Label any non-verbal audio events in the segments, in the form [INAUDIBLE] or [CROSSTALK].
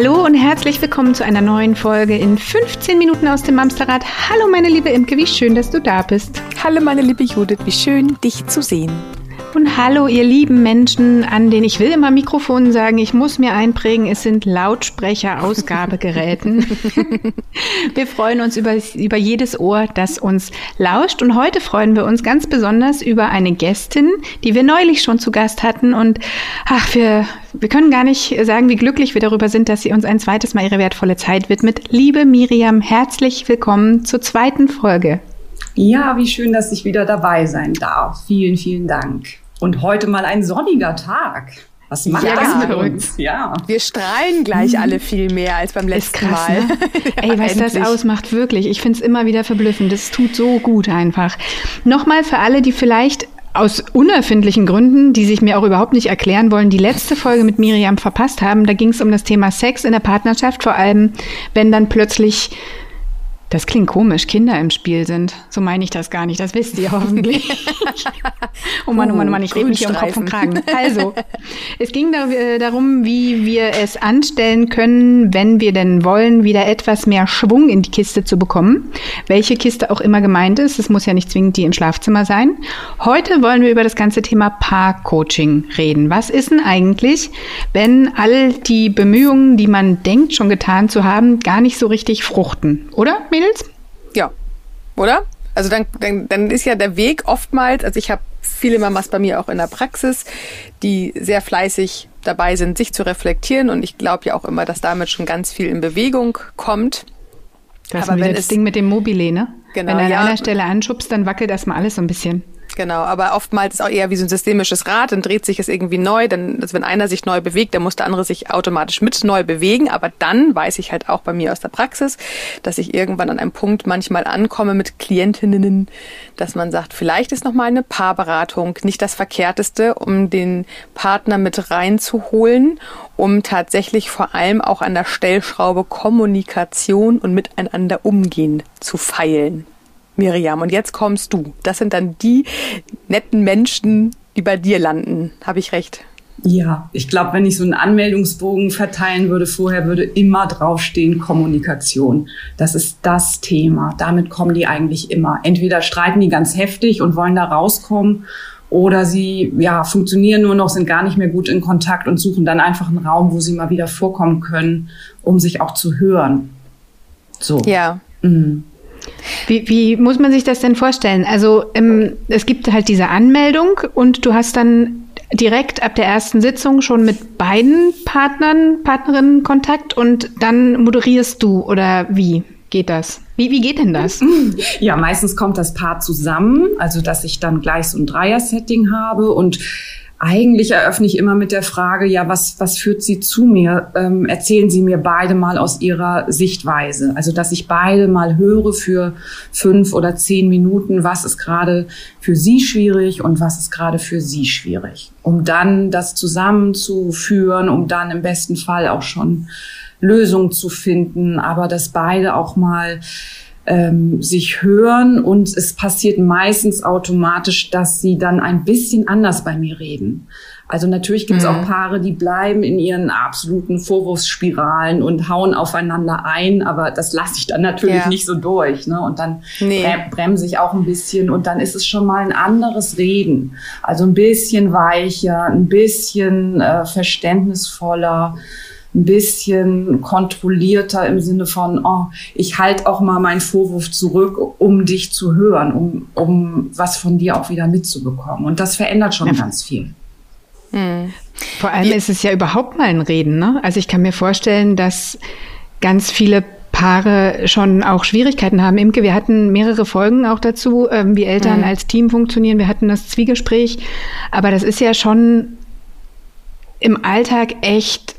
Hallo und herzlich willkommen zu einer neuen Folge in 15 Minuten aus dem Amsterrad. Hallo meine liebe Imke, wie schön, dass du da bist. Hallo meine liebe Judith, wie schön, dich zu sehen. Und hallo ihr lieben Menschen an den, ich will immer Mikrofonen sagen, ich muss mir einprägen, es sind Lautsprecher-Ausgabegeräten. [LAUGHS] wir freuen uns über, über jedes Ohr, das uns lauscht. Und heute freuen wir uns ganz besonders über eine Gästin, die wir neulich schon zu Gast hatten. Und ach, wir, wir können gar nicht sagen, wie glücklich wir darüber sind, dass sie uns ein zweites Mal ihre wertvolle Zeit widmet. Liebe Miriam, herzlich willkommen zur zweiten Folge. Ja, wie schön, dass ich wieder dabei sein darf. Vielen, vielen Dank. Und heute mal ein sonniger Tag. Was macht ja, das mit uns? Ja. Wir strahlen gleich mhm. alle viel mehr als beim letzten krass, Mal. Ne? [LAUGHS] Ey, was endlich. das ausmacht, wirklich. Ich finde es immer wieder verblüffend. Das tut so gut einfach. Nochmal für alle, die vielleicht aus unerfindlichen Gründen, die sich mir auch überhaupt nicht erklären wollen, die letzte Folge mit Miriam verpasst haben. Da ging es um das Thema Sex in der Partnerschaft, vor allem wenn dann plötzlich das klingt komisch, Kinder im Spiel sind. So meine ich das gar nicht, das wisst ihr hoffentlich. [LAUGHS] oh Mann, oh Mann, oh Mann, ich rede mich hier um Kopf und Kragen. Also, [LAUGHS] es ging äh, darum, wie wir es anstellen können, wenn wir denn wollen, wieder etwas mehr Schwung in die Kiste zu bekommen. Welche Kiste auch immer gemeint ist, es muss ja nicht zwingend die im Schlafzimmer sein. Heute wollen wir über das ganze Thema Paarcoaching reden. Was ist denn eigentlich, wenn all die Bemühungen, die man denkt, schon getan zu haben, gar nicht so richtig fruchten, oder? Mädels? Ja. Oder? Also dann, dann, dann ist ja der Weg oftmals, also ich habe viele Mamas bei mir auch in der Praxis, die sehr fleißig dabei sind, sich zu reflektieren und ich glaube ja auch immer, dass damit schon ganz viel in Bewegung kommt. Das Aber ist wenn das Ding mit dem Mobile, ne? Genau, wenn du an ja, einer Stelle anschubst, dann wackelt erstmal alles so ein bisschen. Genau, aber oftmals ist auch eher wie so ein systemisches Rad, dann dreht sich es irgendwie neu, dann, also wenn einer sich neu bewegt, dann muss der andere sich automatisch mit neu bewegen, aber dann weiß ich halt auch bei mir aus der Praxis, dass ich irgendwann an einem Punkt manchmal ankomme mit Klientinnen, dass man sagt, vielleicht ist nochmal eine Paarberatung nicht das Verkehrteste, um den Partner mit reinzuholen, um tatsächlich vor allem auch an der Stellschraube Kommunikation und miteinander umgehen zu feilen. Miriam. Und jetzt kommst du. Das sind dann die netten Menschen, die bei dir landen. Habe ich recht? Ja, ich glaube, wenn ich so einen Anmeldungsbogen verteilen würde, vorher würde immer draufstehen Kommunikation. Das ist das Thema. Damit kommen die eigentlich immer. Entweder streiten die ganz heftig und wollen da rauskommen oder sie ja funktionieren nur noch, sind gar nicht mehr gut in Kontakt und suchen dann einfach einen Raum, wo sie mal wieder vorkommen können, um sich auch zu hören. So. Ja. Mhm. Wie, wie muss man sich das denn vorstellen? Also ähm, es gibt halt diese Anmeldung und du hast dann direkt ab der ersten Sitzung schon mit beiden Partnern, Partnerinnen Kontakt und dann moderierst du oder wie geht das? Wie, wie geht denn das? [LAUGHS] Ja, meistens kommt das Paar zusammen, also dass ich dann gleich so ein Dreier-Setting habe und eigentlich eröffne ich immer mit der Frage, ja, was, was führt Sie zu mir? Ähm, erzählen Sie mir beide mal aus Ihrer Sichtweise. Also, dass ich beide mal höre für fünf oder zehn Minuten, was ist gerade für Sie schwierig und was ist gerade für Sie schwierig. Um dann das zusammenzuführen, um dann im besten Fall auch schon Lösungen zu finden, aber dass beide auch mal ähm, sich hören und es passiert meistens automatisch, dass sie dann ein bisschen anders bei mir reden. Also natürlich gibt es mhm. auch Paare, die bleiben in ihren absoluten Vorwurfsspiralen und hauen aufeinander ein, aber das lasse ich dann natürlich ja. nicht so durch. Ne? Und dann nee. bremse ich auch ein bisschen und dann ist es schon mal ein anderes Reden. Also ein bisschen weicher, ein bisschen äh, verständnisvoller ein bisschen kontrollierter im Sinne von, oh, ich halte auch mal meinen Vorwurf zurück, um dich zu hören, um, um was von dir auch wieder mitzubekommen. Und das verändert schon ja. ganz viel. Hm. Vor allem ist es ja überhaupt mal ein Reden. Ne? Also ich kann mir vorstellen, dass ganz viele Paare schon auch Schwierigkeiten haben. Imke, wir hatten mehrere Folgen auch dazu, ähm, wie Eltern mhm. als Team funktionieren. Wir hatten das Zwiegespräch. Aber das ist ja schon im Alltag echt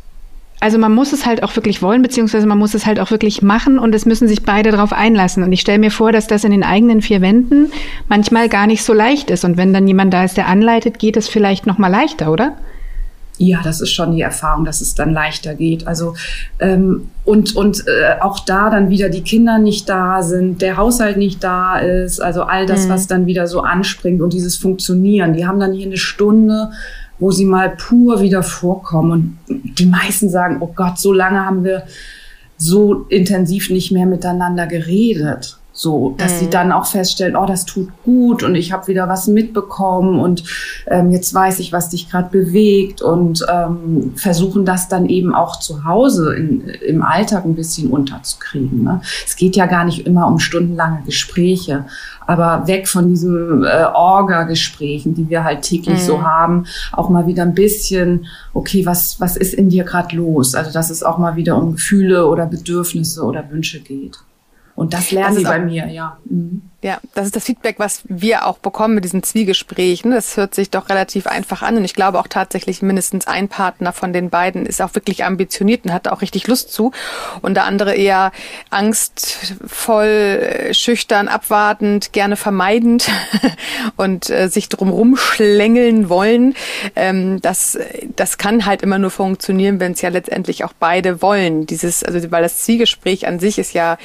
also man muss es halt auch wirklich wollen, beziehungsweise man muss es halt auch wirklich machen und es müssen sich beide darauf einlassen. Und ich stelle mir vor, dass das in den eigenen vier Wänden manchmal gar nicht so leicht ist. Und wenn dann jemand da ist, der anleitet, geht es vielleicht noch mal leichter, oder? Ja, das ist schon die Erfahrung, dass es dann leichter geht. Also ähm, und und äh, auch da dann wieder die Kinder nicht da sind, der Haushalt nicht da ist, also all das, mhm. was dann wieder so anspringt und dieses Funktionieren. Die haben dann hier eine Stunde wo sie mal pur wieder vorkommen. Und die meisten sagen, oh Gott, so lange haben wir so intensiv nicht mehr miteinander geredet. So, dass mhm. sie dann auch feststellen, oh, das tut gut und ich habe wieder was mitbekommen und ähm, jetzt weiß ich, was dich gerade bewegt und ähm, versuchen das dann eben auch zu Hause in, im Alltag ein bisschen unterzukriegen. Ne? Es geht ja gar nicht immer um stundenlange Gespräche, aber weg von diesen äh, Orga-Gesprächen, die wir halt täglich mhm. so haben, auch mal wieder ein bisschen, okay, was, was ist in dir gerade los? Also, dass es auch mal wieder um Gefühle oder Bedürfnisse oder Wünsche geht. Und das lernen das sie bei mir, ja. Mhm. Ja, das ist das Feedback, was wir auch bekommen mit diesen Zwiegesprächen. Das hört sich doch relativ einfach an. Und ich glaube auch tatsächlich, mindestens ein Partner von den beiden ist auch wirklich ambitioniert und hat auch richtig Lust zu. Und der andere eher angstvoll, schüchtern, abwartend, gerne vermeidend [LAUGHS] und äh, sich drumrum schlängeln wollen. Ähm, das, das kann halt immer nur funktionieren, wenn es ja letztendlich auch beide wollen. Dieses, also weil das Zwiegespräch an sich ist ja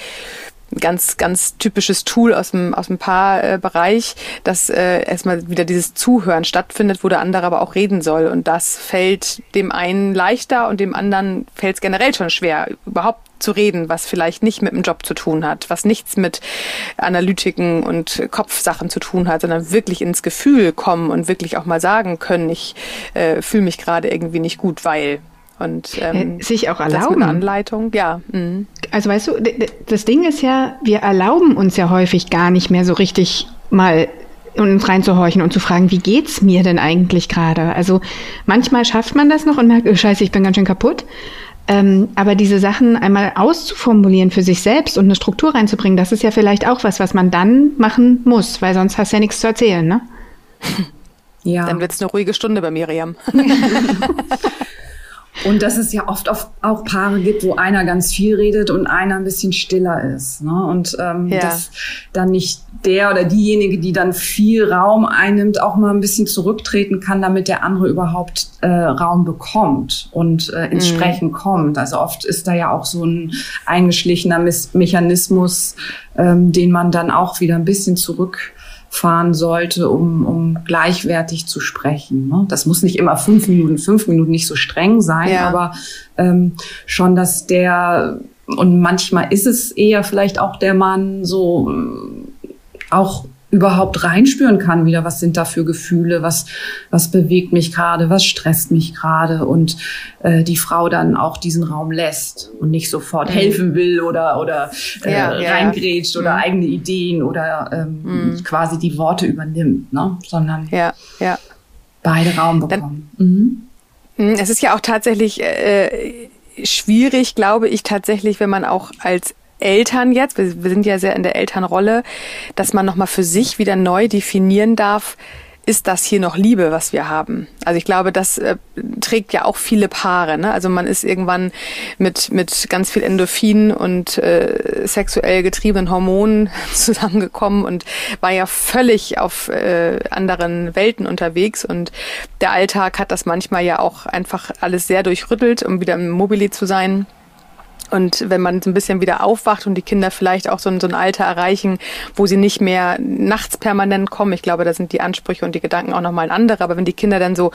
ganz, ganz typisches Tool aus dem, aus dem Paarbereich, dass äh, erstmal wieder dieses Zuhören stattfindet, wo der andere aber auch reden soll. Und das fällt dem einen leichter und dem anderen fällt es generell schon schwer, überhaupt zu reden, was vielleicht nicht mit dem Job zu tun hat, was nichts mit Analytiken und Kopfsachen zu tun hat, sondern wirklich ins Gefühl kommen und wirklich auch mal sagen können, ich äh, fühle mich gerade irgendwie nicht gut, weil und ähm, sich auch erlauben. Das Anleitung, ja. Mhm. Also weißt du, das Ding ist ja, wir erlauben uns ja häufig gar nicht mehr so richtig mal uns reinzuhorchen und zu fragen, wie geht's mir denn eigentlich gerade? Also manchmal schafft man das noch und merkt, oh Scheiße, ich bin ganz schön kaputt. Ähm, aber diese Sachen einmal auszuformulieren für sich selbst und eine Struktur reinzubringen, das ist ja vielleicht auch was, was man dann machen muss, weil sonst hast du ja nichts zu erzählen, ne? [LAUGHS] Ja. Dann wird's eine ruhige Stunde bei Miriam. [LAUGHS] [LAUGHS] Und dass es ja oft auch Paare gibt, wo einer ganz viel redet und einer ein bisschen stiller ist. Ne? Und ähm, ja. dass dann nicht der oder diejenige, die dann viel Raum einnimmt, auch mal ein bisschen zurücktreten kann, damit der andere überhaupt äh, Raum bekommt und äh, ins mhm. Sprechen kommt. Also oft ist da ja auch so ein eingeschlichener Mechanismus, ähm, den man dann auch wieder ein bisschen zurück fahren sollte, um, um gleichwertig zu sprechen. Ne? Das muss nicht immer fünf Minuten, fünf Minuten nicht so streng sein, ja. aber ähm, schon, dass der und manchmal ist es eher vielleicht auch der Mann so äh, auch überhaupt reinspüren kann wieder, was sind da für Gefühle, was, was bewegt mich gerade, was stresst mich gerade und äh, die Frau dann auch diesen Raum lässt und nicht sofort mhm. helfen will oder, oder äh, ja, reingrätscht ja. oder mhm. eigene Ideen oder ähm, mhm. quasi die Worte übernimmt, ne? sondern ja, ja. beide Raum bekommen. Mhm. mhm. Es ist ja auch tatsächlich äh, schwierig, glaube ich, tatsächlich, wenn man auch als Eltern jetzt, wir, sind ja sehr in der Elternrolle, dass man nochmal für sich wieder neu definieren darf, ist das hier noch Liebe, was wir haben? Also ich glaube, das äh, trägt ja auch viele Paare. Ne? Also man ist irgendwann mit, mit ganz viel Endorphin und äh, sexuell getriebenen Hormonen [LAUGHS] zusammengekommen und war ja völlig auf äh, anderen Welten unterwegs. Und der Alltag hat das manchmal ja auch einfach alles sehr durchrüttelt, um wieder im Mobili zu sein. Und wenn man so ein bisschen wieder aufwacht und die Kinder vielleicht auch so ein, so ein Alter erreichen, wo sie nicht mehr nachts permanent kommen, ich glaube, da sind die Ansprüche und die Gedanken auch nochmal andere. Aber wenn die Kinder dann so,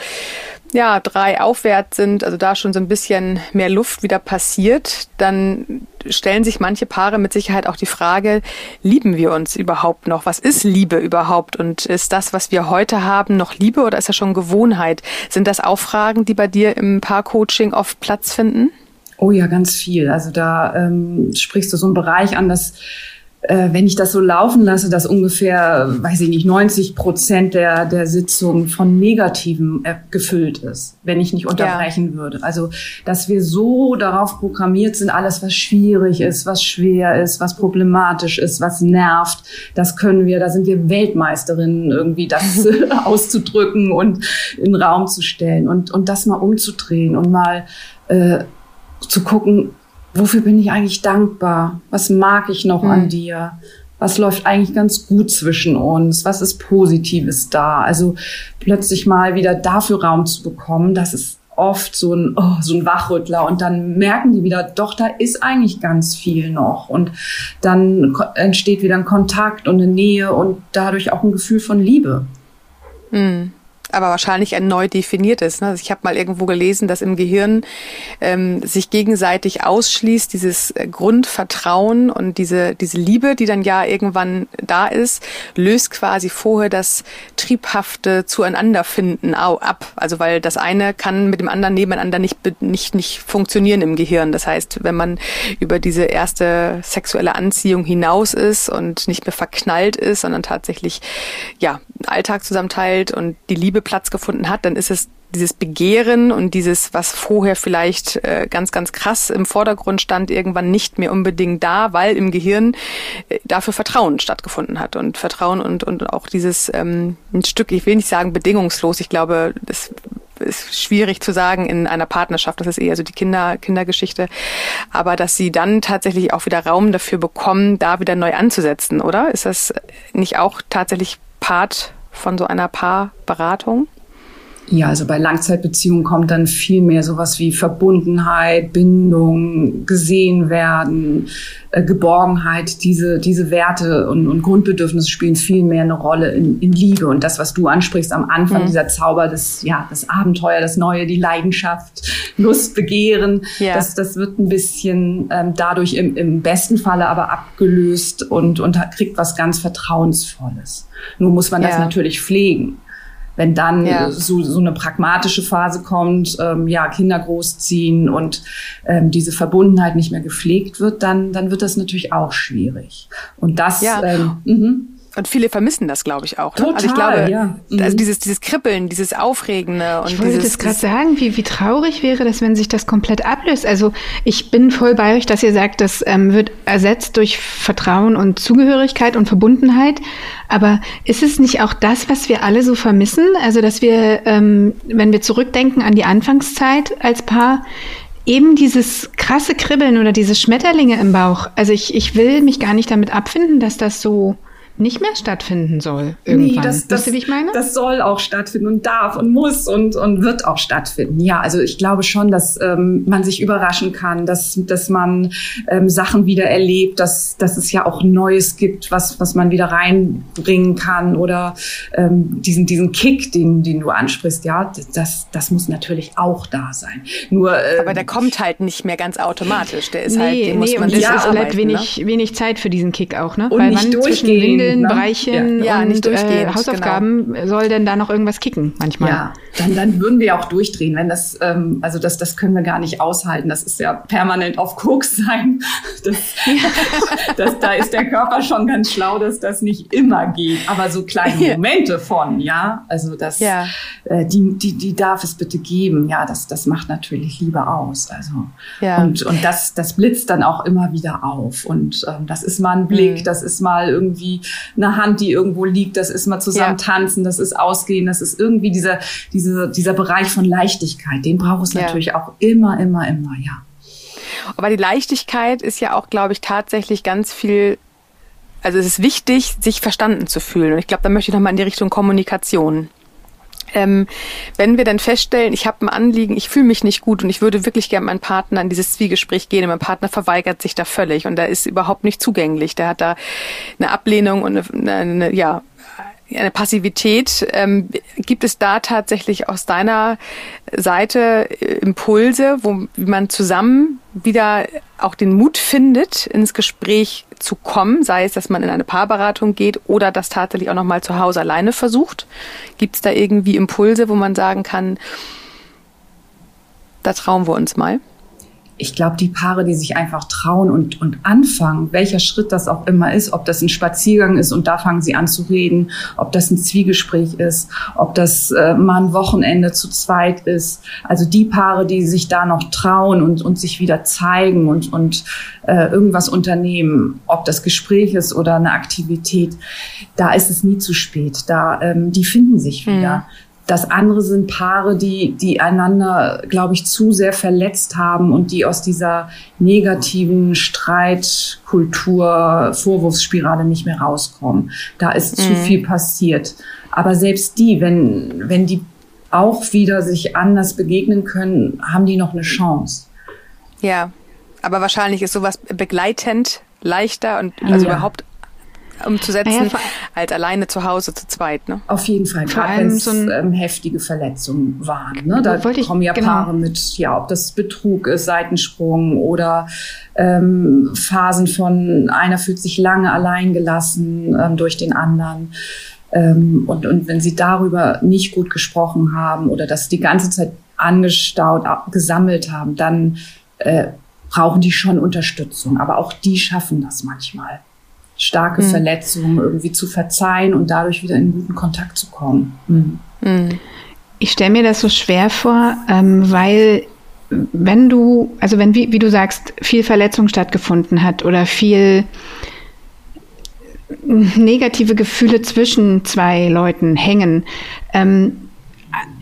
ja, drei aufwärts sind, also da schon so ein bisschen mehr Luft wieder passiert, dann stellen sich manche Paare mit Sicherheit auch die Frage, lieben wir uns überhaupt noch? Was ist Liebe überhaupt? Und ist das, was wir heute haben, noch Liebe oder ist das schon Gewohnheit? Sind das auch Fragen, die bei dir im Paarcoaching oft Platz finden? Oh ja, ganz viel. Also da ähm, sprichst du so einen Bereich an, dass äh, wenn ich das so laufen lasse, dass ungefähr, weiß ich nicht, 90 Prozent der, der Sitzung von Negativen äh, gefüllt ist, wenn ich nicht unterbrechen ja. würde. Also, dass wir so darauf programmiert sind, alles, was schwierig ist, was schwer ist, was problematisch ist, was nervt, das können wir, da sind wir Weltmeisterinnen, irgendwie das [LAUGHS] [LAUGHS] auszudrücken und in den Raum zu stellen und, und das mal umzudrehen und mal äh, zu gucken, wofür bin ich eigentlich dankbar? Was mag ich noch mhm. an dir? Was läuft eigentlich ganz gut zwischen uns? Was ist Positives da? Also plötzlich mal wieder dafür Raum zu bekommen, das ist oft so ein, oh, so ein Wachrüttler und dann merken die wieder, doch, da ist eigentlich ganz viel noch und dann entsteht wieder ein Kontakt und eine Nähe und dadurch auch ein Gefühl von Liebe. Mhm. Aber wahrscheinlich ein neu definiertes. Ne? Also ich habe mal irgendwo gelesen, dass im Gehirn ähm, sich gegenseitig ausschließt, dieses äh, Grundvertrauen und diese, diese Liebe, die dann ja irgendwann da ist, löst quasi vorher das triebhafte Zueinanderfinden ab. Also weil das eine kann mit dem anderen nebeneinander nicht, nicht, nicht funktionieren im Gehirn. Das heißt, wenn man über diese erste sexuelle Anziehung hinaus ist und nicht mehr verknallt ist, sondern tatsächlich ja Alltag zusammenteilt und die Liebe Liebe Platz gefunden hat, dann ist es dieses Begehren und dieses, was vorher vielleicht äh, ganz, ganz krass im Vordergrund stand, irgendwann nicht mehr unbedingt da, weil im Gehirn äh, dafür Vertrauen stattgefunden hat. Und Vertrauen und, und auch dieses ähm, ein Stück, ich will nicht sagen bedingungslos, ich glaube, das ist schwierig zu sagen in einer Partnerschaft, das ist eher so die Kinder, Kindergeschichte, aber dass sie dann tatsächlich auch wieder Raum dafür bekommen, da wieder neu anzusetzen, oder? Ist das nicht auch tatsächlich Part von so einer Paarberatung? Ja, also bei Langzeitbeziehungen kommt dann viel mehr sowas wie Verbundenheit, Bindung, gesehen werden, äh, Geborgenheit. Diese, diese Werte und, und, Grundbedürfnisse spielen viel mehr eine Rolle in, in Liebe. Und das, was du ansprichst am Anfang, mhm. dieser Zauber, das, ja, das Abenteuer, das Neue, die Leidenschaft, Lust, Begehren, ja. das, das wird ein bisschen ähm, dadurch im, im besten Falle aber abgelöst und, und kriegt was ganz Vertrauensvolles. Nur muss man das ja. natürlich pflegen. Wenn dann ja. so, so eine pragmatische Phase kommt, ähm, ja, Kinder großziehen und ähm, diese Verbundenheit nicht mehr gepflegt wird, dann, dann wird das natürlich auch schwierig. Und das, ja. ähm, mhm. Und viele vermissen das, glaube ich, auch. Ne? Total, also ich glaube, ja. Mhm. also dieses, dieses Kribbeln, dieses Aufregende und Ich wollte dieses, das gerade sagen, wie, wie traurig wäre das, wenn sich das komplett ablöst. Also ich bin voll bei euch, dass ihr sagt, das ähm, wird ersetzt durch Vertrauen und Zugehörigkeit und Verbundenheit. Aber ist es nicht auch das, was wir alle so vermissen? Also dass wir, ähm, wenn wir zurückdenken an die Anfangszeit als Paar, eben dieses krasse Kribbeln oder diese Schmetterlinge im Bauch. Also ich, ich will mich gar nicht damit abfinden, dass das so nicht mehr stattfinden soll irgendwann. Nee, das, das, Wisst ihr, wie ich meine? Das soll auch stattfinden und darf und muss und, und wird auch stattfinden. Ja, also ich glaube schon, dass ähm, man sich überraschen kann, dass, dass man ähm, Sachen wieder erlebt, dass, dass es ja auch Neues gibt, was, was man wieder reinbringen kann oder ähm, diesen, diesen Kick, den, den du ansprichst, ja, das, das muss natürlich auch da sein. Nur, ähm, Aber der kommt halt nicht mehr ganz automatisch. Der ist nee, halt, den nee, muss man und es ja, bleibt wenig, ne? wenig Zeit für diesen Kick auch, ne? Und Weil man zwischen Windeln Regeln, ne? Bereichen ja. und ja, äh, Hausaufgaben genau. soll denn da noch irgendwas kicken manchmal? Ja, dann, dann würden wir auch durchdrehen, wenn das, ähm, also das, das können wir gar nicht aushalten. Das ist ja permanent auf Koks sein. [LAUGHS] Das, [LAUGHS] das, da ist der Körper schon ganz schlau, dass das nicht immer geht. Aber so kleine Momente von, ja, also das, ja. Äh, die, die, die darf es bitte geben. Ja, das, das macht natürlich Liebe aus. Also ja. und, und das, das blitzt dann auch immer wieder auf. Und ähm, das ist mal ein Blick, mhm. das ist mal irgendwie eine Hand, die irgendwo liegt, das ist mal zusammen ja. tanzen, das ist ausgehen, das ist irgendwie dieser, dieser, dieser Bereich von Leichtigkeit. Den braucht es ja. natürlich auch immer, immer, immer, ja. Aber die Leichtigkeit ist ja auch, glaube ich, tatsächlich ganz viel also es ist wichtig, sich verstanden zu fühlen. Und ich glaube, da möchte ich nochmal in die Richtung Kommunikation. Ähm, wenn wir dann feststellen, ich habe ein Anliegen, ich fühle mich nicht gut und ich würde wirklich gerne meinen Partner in dieses Zwiegespräch gehen und mein Partner verweigert sich da völlig und da ist überhaupt nicht zugänglich. Der hat da eine Ablehnung und eine, eine ja, eine Passivität. Ähm, gibt es da tatsächlich aus deiner Seite äh, Impulse, wo man zusammen wieder auch den Mut findet, ins Gespräch zu kommen, sei es, dass man in eine Paarberatung geht oder das tatsächlich auch nochmal zu Hause alleine versucht? Gibt es da irgendwie Impulse, wo man sagen kann, da trauen wir uns mal? Ich glaube, die Paare, die sich einfach trauen und, und anfangen, welcher Schritt das auch immer ist, ob das ein Spaziergang ist und da fangen sie an zu reden, ob das ein Zwiegespräch ist, ob das äh, mal ein Wochenende zu zweit ist. Also die Paare, die sich da noch trauen und, und sich wieder zeigen und, und äh, irgendwas unternehmen, ob das Gespräch ist oder eine Aktivität, da ist es nie zu spät. Da, ähm, die finden sich wieder. Mhm. Das andere sind Paare, die, die einander, glaube ich, zu sehr verletzt haben und die aus dieser negativen Streitkultur, Vorwurfsspirale nicht mehr rauskommen. Da ist mhm. zu viel passiert. Aber selbst die, wenn, wenn die auch wieder sich anders begegnen können, haben die noch eine Chance. Ja, aber wahrscheinlich ist sowas begleitend leichter und also ja. überhaupt umzusetzen, ja, als alleine zu Hause zu zweit. Ne? Auf jeden Fall, gerade wenn es so ähm, heftige Verletzungen waren. Ne? Da kommen ja genau. Paare mit, ja, ob das Betrug ist, Seitensprung oder ähm, Phasen von einer fühlt sich lange allein gelassen ähm, durch den anderen. Ähm, und, und wenn sie darüber nicht gut gesprochen haben oder das die ganze Zeit angestaut, gesammelt haben, dann äh, brauchen die schon Unterstützung. Aber auch die schaffen das manchmal. Starke mhm. Verletzungen irgendwie zu verzeihen und dadurch wieder in guten Kontakt zu kommen. Mhm. Ich stelle mir das so schwer vor, ähm, weil wenn du, also wenn, wie, wie du sagst, viel Verletzung stattgefunden hat oder viel negative Gefühle zwischen zwei Leuten hängen, ähm,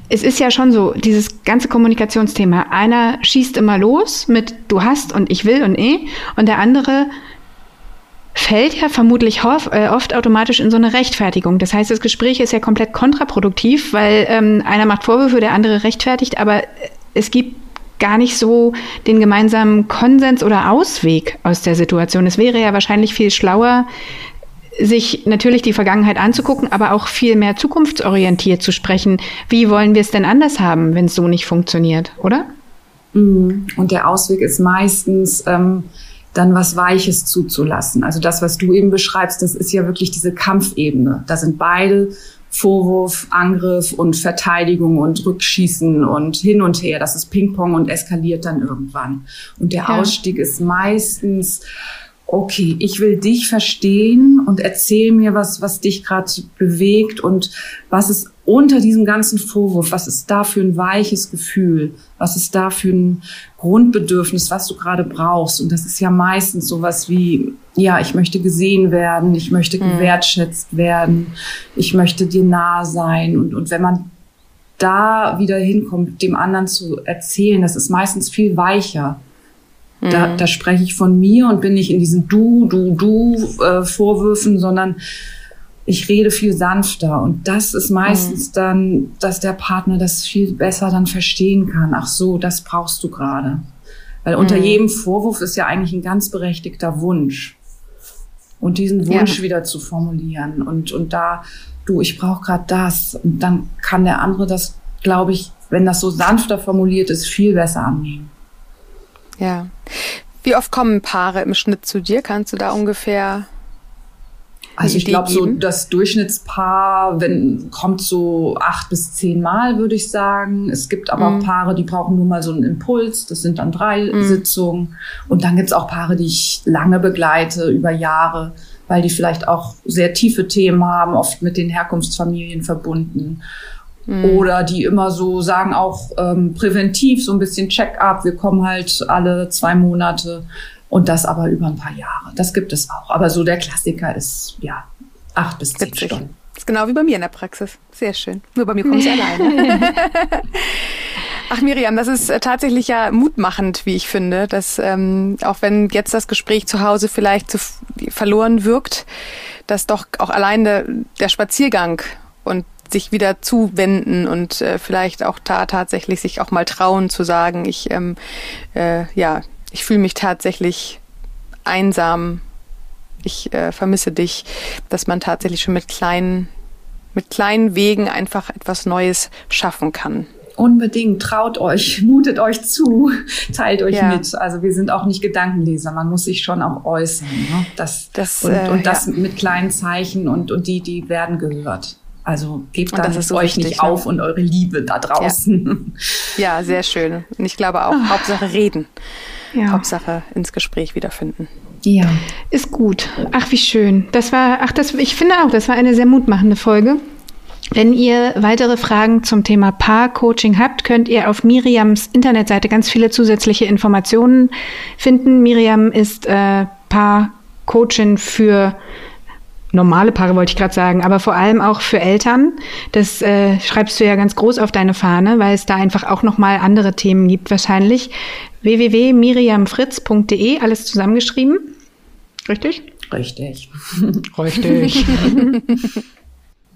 es ist ja schon so, dieses ganze Kommunikationsthema. Einer schießt immer los mit du hast und ich will und eh und der andere fällt ja vermutlich äh, oft automatisch in so eine Rechtfertigung. Das heißt, das Gespräch ist ja komplett kontraproduktiv, weil ähm, einer macht Vorwürfe, der andere rechtfertigt, aber es gibt gar nicht so den gemeinsamen Konsens oder Ausweg aus der Situation. Es wäre ja wahrscheinlich viel schlauer, sich natürlich die Vergangenheit anzugucken, aber auch viel mehr zukunftsorientiert zu sprechen. Wie wollen wir es denn anders haben, wenn es so nicht funktioniert, oder? Mhm. Und der Ausweg ist meistens ähm, dann was Weiches zuzulassen. Also das, was du eben beschreibst, das ist ja wirklich diese Kampfebene. Da sind beide Vorwurf, Angriff und Verteidigung und Rückschießen und hin und her. Das ist Ping-Pong und eskaliert dann irgendwann. Und der ja. Ausstieg ist meistens okay, ich will dich verstehen und erzähl mir was, was dich gerade bewegt und was ist unter diesem ganzen Vorwurf, was ist da für ein weiches Gefühl, was ist da für ein Grundbedürfnis, was du gerade brauchst. Und das ist ja meistens sowas wie, ja, ich möchte gesehen werden, ich möchte mhm. gewertschätzt werden, ich möchte dir nah sein. Und, und wenn man da wieder hinkommt, dem anderen zu erzählen, das ist meistens viel weicher mhm. da spreche ich von mir und bin nicht in diesen Du, Du, Du äh, Vorwürfen, sondern ich rede viel sanfter. Und das ist meistens mhm. dann, dass der Partner das viel besser dann verstehen kann. Ach so, das brauchst du gerade. Weil unter mhm. jedem Vorwurf ist ja eigentlich ein ganz berechtigter Wunsch. Und diesen Wunsch ja. wieder zu formulieren. Und, und da, du, ich brauche gerade das. Und dann kann der andere das, glaube ich, wenn das so sanfter formuliert ist, viel besser annehmen. Ja. Wie oft kommen Paare im Schnitt zu dir? Kannst du da ungefähr also ich glaube, so das Durchschnittspaar wenn, kommt so acht bis zehn Mal, würde ich sagen. Es gibt aber mhm. auch Paare, die brauchen nur mal so einen Impuls. Das sind dann drei mhm. Sitzungen. Und dann gibt es auch Paare, die ich lange begleite, über Jahre, weil die vielleicht auch sehr tiefe Themen haben, oft mit den Herkunftsfamilien verbunden. Mhm. Oder die immer so sagen auch ähm, präventiv, so ein bisschen Check-up. Wir kommen halt alle zwei Monate und das aber über ein paar Jahre. Das gibt es auch. Aber so der Klassiker ist ja acht bis zehn Witzig. Stunden. Das ist genau wie bei mir in der Praxis. Sehr schön. Nur bei mir kommen sie [LAUGHS] alleine. Ach Miriam, das ist äh, tatsächlich ja mutmachend, wie ich finde, dass ähm, auch wenn jetzt das Gespräch zu Hause vielleicht zu verloren wirkt, dass doch auch alleine der Spaziergang und sich wieder zuwenden und äh, vielleicht auch da tatsächlich sich auch mal trauen zu sagen, ich ähm, äh, ja, ich fühle mich tatsächlich einsam, ich äh, vermisse dich, dass man tatsächlich schon mit kleinen mit kleinen Wegen einfach etwas Neues schaffen kann. Unbedingt, traut euch, [LAUGHS] mutet euch zu, [LAUGHS] teilt euch ja. mit. Also wir sind auch nicht Gedankenleser, man muss sich schon auch äußern. Ne? Das, das, und, äh, und das ja. mit kleinen Zeichen und, und die, die werden gehört. Also gebt dann so euch richtig, nicht auf und eure Liebe da draußen. Ja, [LAUGHS] ja sehr schön. Und ich glaube auch, Ach. Hauptsache reden. Ja. Hauptsache ins Gespräch wiederfinden. Ja. Ist gut. Ach, wie schön. Das war, ach, das, ich finde auch, das war eine sehr mutmachende Folge. Wenn ihr weitere Fragen zum Thema Paar-Coaching habt, könnt ihr auf Miriams Internetseite ganz viele zusätzliche Informationen finden. Miriam ist äh, Paar-Coachin für normale Paare wollte ich gerade sagen, aber vor allem auch für Eltern. Das äh, schreibst du ja ganz groß auf deine Fahne, weil es da einfach auch noch mal andere Themen gibt wahrscheinlich. www.miriamfritz.de, alles zusammengeschrieben. Richtig? Richtig. [LAUGHS] Richtig. [LAUGHS]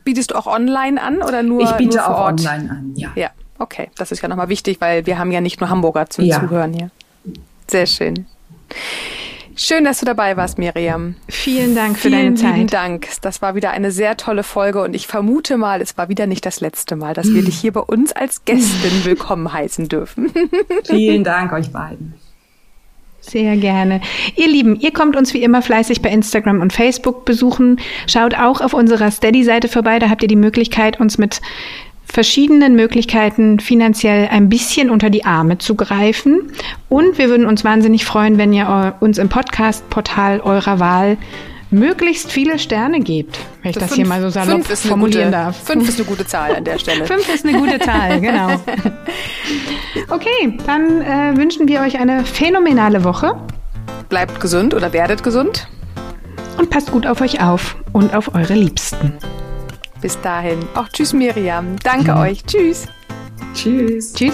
Bietest du auch online an oder nur Ich biete nur auch Ort? online an, ja. Ja, okay. Das ist ja nochmal wichtig, weil wir haben ja nicht nur Hamburger zum ja. Zuhören hier. Sehr schön. Schön, dass du dabei warst, Miriam. Vielen Dank für Vielen deine Zeit. Vielen Dank. Das war wieder eine sehr tolle Folge und ich vermute mal, es war wieder nicht das letzte Mal, dass wir dich hier bei uns als Gästin [LAUGHS] willkommen heißen dürfen. Vielen Dank euch beiden. Sehr gerne. Ihr Lieben, ihr kommt uns wie immer fleißig bei Instagram und Facebook besuchen. Schaut auch auf unserer Steady-Seite vorbei. Da habt ihr die Möglichkeit, uns mit verschiedenen Möglichkeiten finanziell ein bisschen unter die Arme zu greifen. Und wir würden uns wahnsinnig freuen, wenn ihr uns im Podcast-Portal eurer Wahl möglichst viele Sterne gebt, wenn ich das, das fünf, hier mal so salopp formulieren gute, darf. Fünf ist eine gute Zahl an der [LAUGHS] Stelle. fünf ist eine gute Zahl, genau. [LAUGHS] Okay, dann äh, wünschen wir euch eine phänomenale Woche. Bleibt gesund oder werdet gesund. Und passt gut auf euch auf und auf eure Liebsten. Bis dahin. Auch tschüss, Miriam. Danke mhm. euch. Tschüss. Tschüss. Tschüss.